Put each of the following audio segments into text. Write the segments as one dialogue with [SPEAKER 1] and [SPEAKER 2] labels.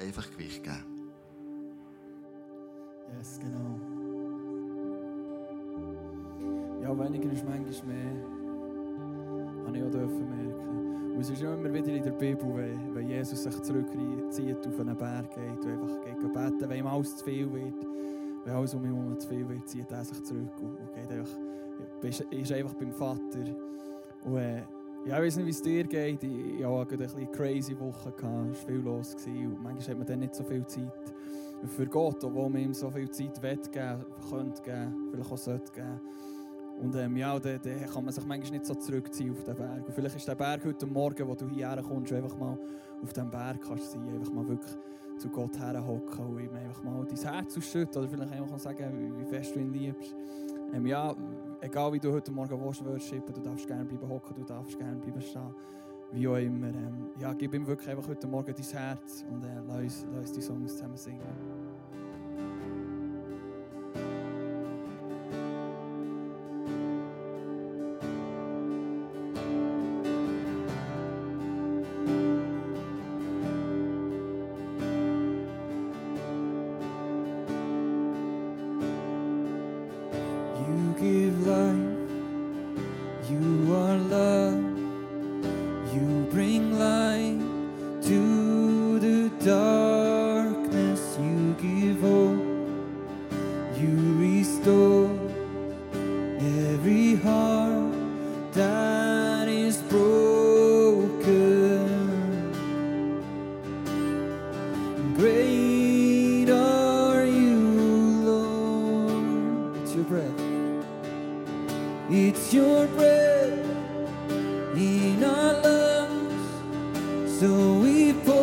[SPEAKER 1] einfach Gewicht geben.
[SPEAKER 2] Yes, genau. Ja, weniger ist manchmal mehr. Habe ich auch dürfen merken. Und es ist ja immer wieder in der Bibel, wenn, Jesus sich zurückzieht auf einen Berg geht und einfach geht beten, wenn ihm alles zu viel wird. Wenn alles um ihn herum zu viel wird, zieht er sich zurück und, und geht einfach, ist einfach beim Vater. Und, äh, ja, ich weiß nicht, wie es dir geht. Ich, ich hatte eine crazy Woche. Es war viel los. Und manchmal hat man dann nicht so viel Zeit für Gott, obwohl man ihm so viel Zeit geben könnte geben, vielleicht auch sollte geben. Und ähm, ja, dann, dann kann man sich manchmal nicht so zurückziehen auf den Berg. Und vielleicht ist der Berg heute Morgen, wo du hierher kommst, einfach mal auf dem Berg kannst sein, einfach mal wirklich zu Gott herhocken und ihm einfach mal dein Herz ausschütten oder vielleicht einfach sagen, wie fest du ihn liebst. Ähm, ja, egal wie du heute Morgen willst, worshipen, du darfst gerne bleiben hocken, du darfst gerne bleiben stehen. Wie auch immer. Ähm, ja, gib ihm wirklich einfach heute Morgen dein Herz und äh, lass, lass die Songs zusammen singen. So we pour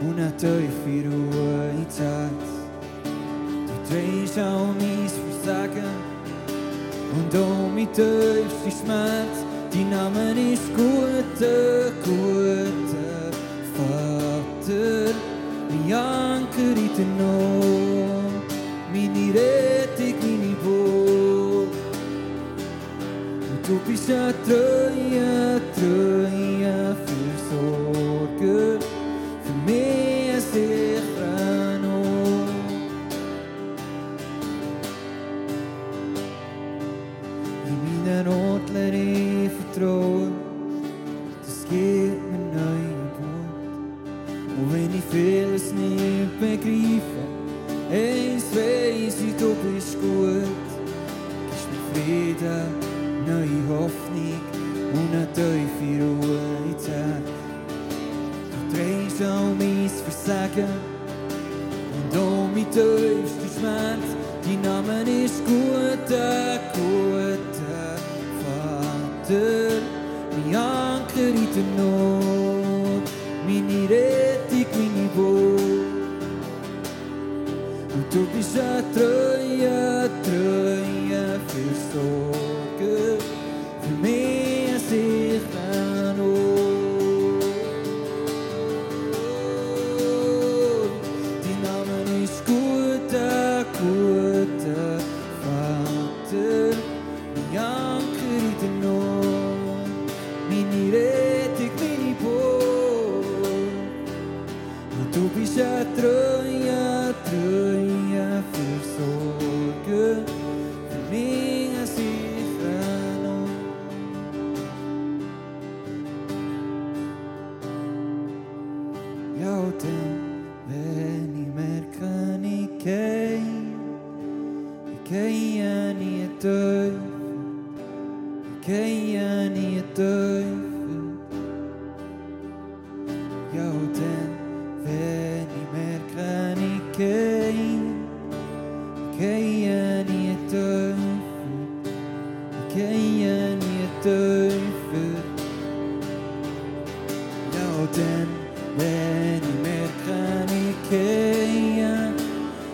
[SPEAKER 2] Und eine tiefe Ruhe ins Herz. Du drehst auch mein Versagen und auch mein tiefster Schmerz. Dein Name ist guter, guter Vater, mein Anker in der Not, meine Rettung, meine Burg. Und du bist ein treuer, treuer Vater, mein Anker in der Not, meine Rettung, meine Burg. Und du Ja, und dann, wenn ich merke, ich gehe,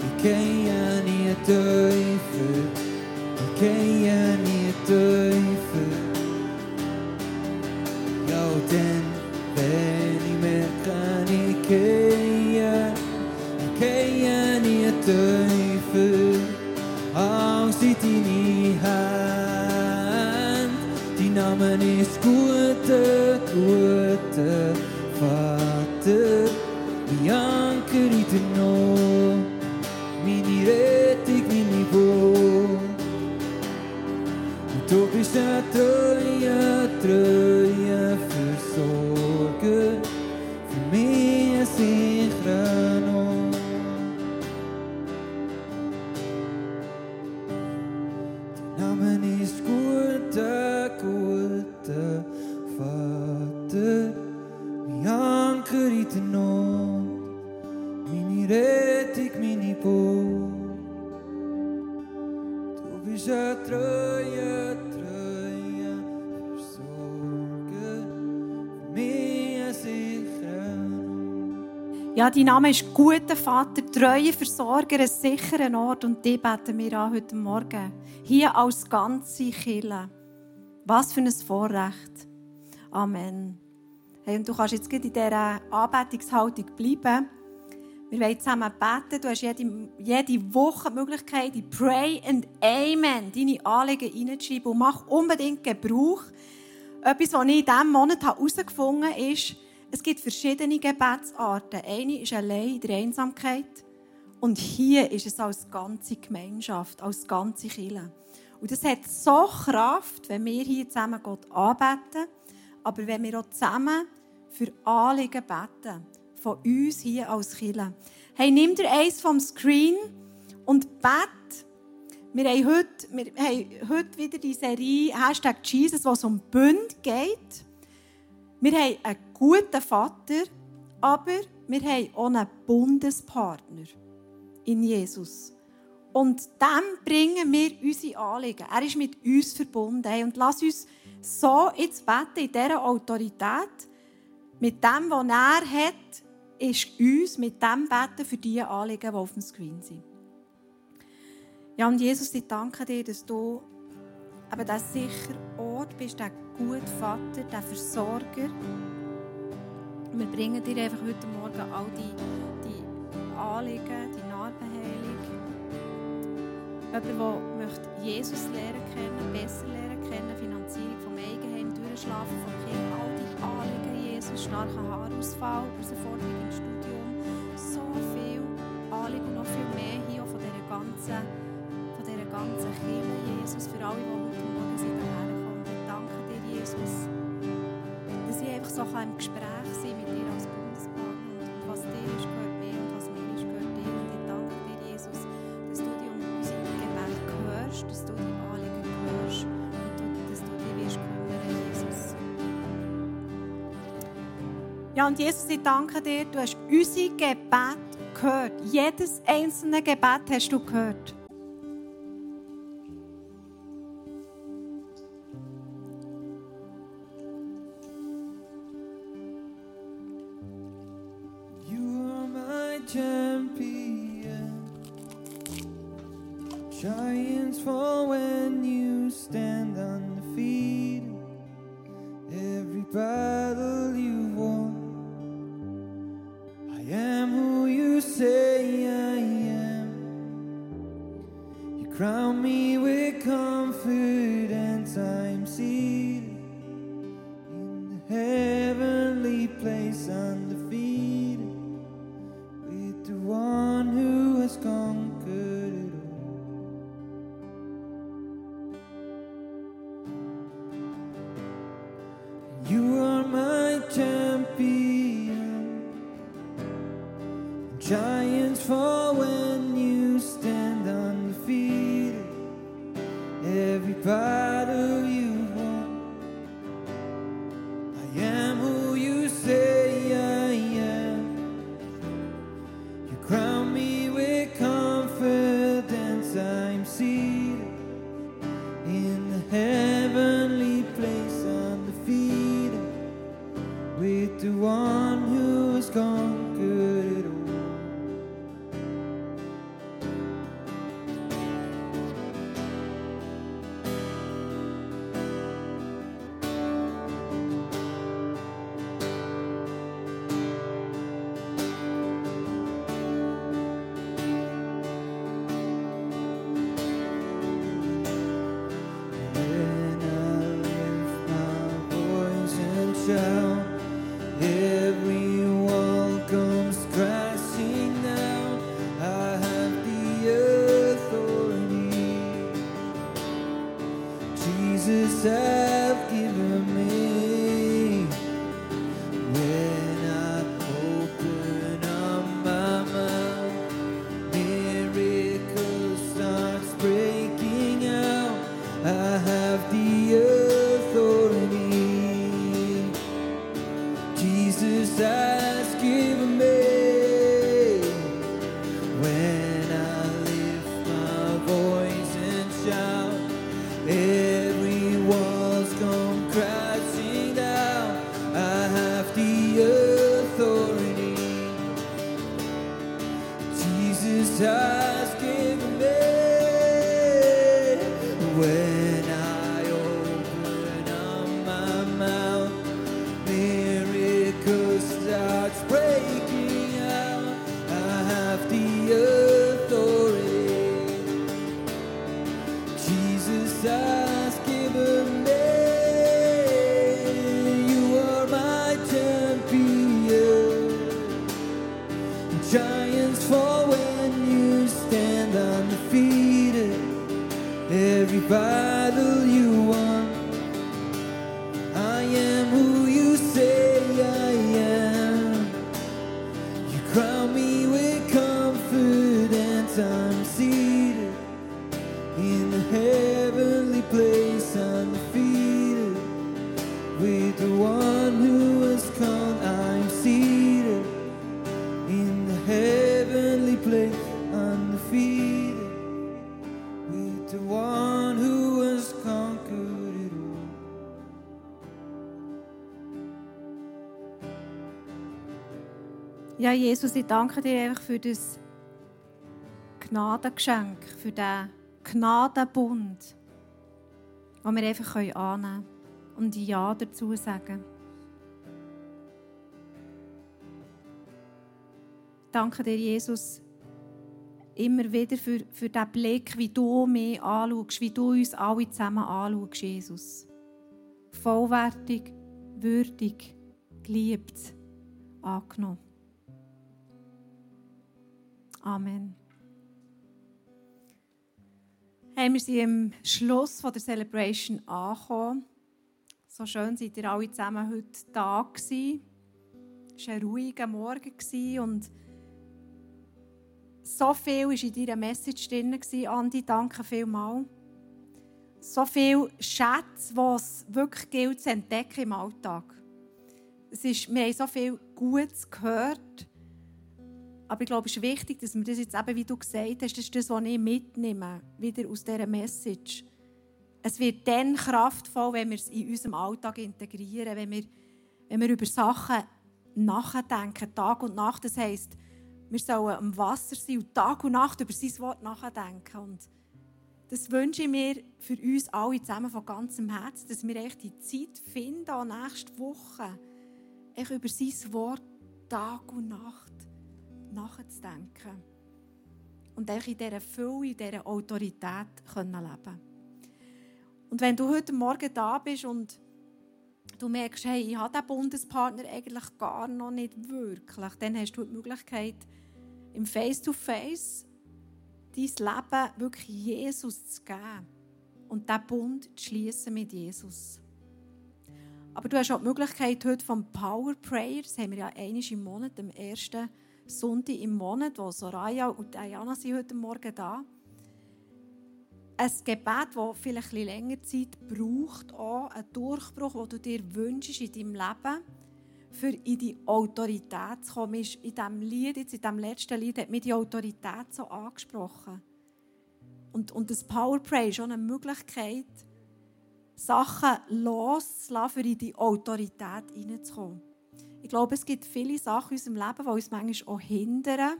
[SPEAKER 2] ich gehe nie tiefer, ich gehe nie tiefer. Ja, und dann, wenn ich Und du bist ein treuer, treuer
[SPEAKER 1] Ja, dein Name ist guter Vater, treuer Versorger, ein sicherer Ort. Und die beten wir an heute Morgen. Hier als ganze Kille. Was für ein Vorrecht. Amen. Hey, und du kannst jetzt in dieser Anbetungshaltung bleiben. Wir wollen zusammen beten. Du hast jede, jede Woche die Möglichkeit, in Pray and Amen deine Anliegen reinzuschreiben. Und mach unbedingt Gebrauch. Etwas, was ich in diesem Monat herausgefunden habe, ist, es gibt verschiedene Gebetsarten. Eine ist allein in der Einsamkeit. Und hier ist es als ganze Gemeinschaft, als ganze Kirche. Und das hat so Kraft, wenn wir hier zusammen Gott anbeten, aber wenn wir auch zusammen für Anliegen beten, von uns hier als Kirche. Hey, nimm dir eins vom Screen und bet. Wir haben heute, wir haben heute wieder die Serie Hashtag Jesus, wo es um Bund geht. Wir haben einen guten Vater, aber wir haben auch einen Bundespartner in Jesus. Und dem bringen wir unsere Anliegen. Er ist mit uns verbunden. Und lass uns so jetzt beten, in dieser Autorität, mit dem, was er hat, ist uns mit dem beten für die Anliegen, die auf dem Screen sind. Ja, und Jesus, ich danke dir, dass du eben der sichere Ort bist, der gute Vater, der Versorger. Wir bringen dir einfach heute Morgen all die, die Anliegen, die Narbenheilung. Jemand, der möchte Jesus lernen kennen, besser lernen kennen, Finanzierung vom Eigenheim, Durchschlafen vom Kind, all die Anliegen, Jesus, starker Haarausfall, Herausforderung im Studium, so im Gespräch sein mit dir als Bundespartner und was dir ist, gehört mir und was mir ist, gehört dir. Und ich danke dir, Jesus, dass du dich um unsere Gebete hörst, dass du die Anliegen hörst und dass du dich wirst kümmern, Jesus. Ja, und Jesus, ich danke dir, du hast unsere Gebete gehört. Jedes einzelne Gebet hast du gehört.
[SPEAKER 2] Giants fall when you stand undefeated. Every time. Jesus,
[SPEAKER 1] ich danke dir einfach für das Gnadengeschenk, für den Gnadenbund, den wir einfach annehmen können und Ja dazu sagen. Danke dir, Jesus, immer wieder für, für den Blick, wie du mich anschaust, wie du uns alle zusammen anschaust, Jesus. Vollwertig, würdig, geliebt, angenommen. Amen. Hey, wir sind im Schluss der Celebration angekommen. So schön seid ihr alle zusammen heute da gewesen. Es war ein ruhiger Morgen und so viel war in deiner Message drin, Andi. Danke vielmals. So viele Schätze, die es wirklich gilt zu entdecken im Alltag. Es ist, wir haben so viel Gutes gehört. Aber ich glaube, es ist wichtig, dass wir das jetzt eben, wie du gesagt hast, das ist das, was ich mitnehme, wieder aus dieser Message. Es wird dann kraftvoll, wenn wir es in unserem Alltag integrieren, wenn wir, wenn wir über Sachen nachdenken, Tag und Nacht. Das heisst, wir sollen am Wasser sein und Tag und Nacht über sein Wort nachdenken. Und das wünsche ich mir für uns alle zusammen von ganzem Herzen, dass wir echt die Zeit finden, auch nächste Woche, echt über sein Wort Tag und Nacht nachzudenken. Und in dieser Fülle, in dieser Autorität können leben Und wenn du heute Morgen da bist und du merkst, hey, ich habe diesen Bundespartner eigentlich gar noch nicht wirklich, dann hast du die Möglichkeit, im Face-to-Face dein Leben wirklich Jesus zu geben und diesen Bund zu schließen mit Jesus. Aber du hast auch die Möglichkeit heute vom Power Prayer, das haben wir ja einmal im Monat, am ersten Sonntag im Monat, wo Soraya und Diana sind heute Morgen da. Ein Gebet, das vielleicht ein länger Zeit braucht, auch ein Durchbruch, den du dir wünschst in deinem Leben für in die Autorität zu kommen. In diesem Lied, jetzt in diesem letzten Lied, hat mir die Autorität so angesprochen. Und, und das Powerplay ist auch eine Möglichkeit, Sachen loszulassen, für in die Autorität hineinzukommen. Ich glaube, es gibt viele Sachen in unserem Leben, die uns manchmal auch hindern,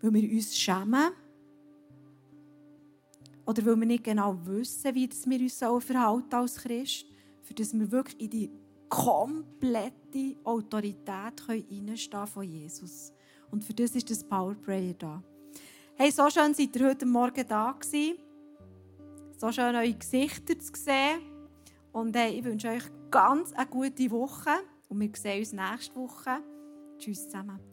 [SPEAKER 1] weil wir uns schämen. Oder weil wir nicht genau wissen, wie wir uns verhalten als Christ, für das wir wirklich in die komplette Autorität reinstehen von Jesus. Und für das ist das Power Prayer da. Hey, so schön seid ihr heute Morgen da gewesen. So schön eure Gesichter zu sehen. Und hey, ich wünsche euch ganz eine gute Woche. Und wir sehen uns nächste Woche. Tschüss zusammen.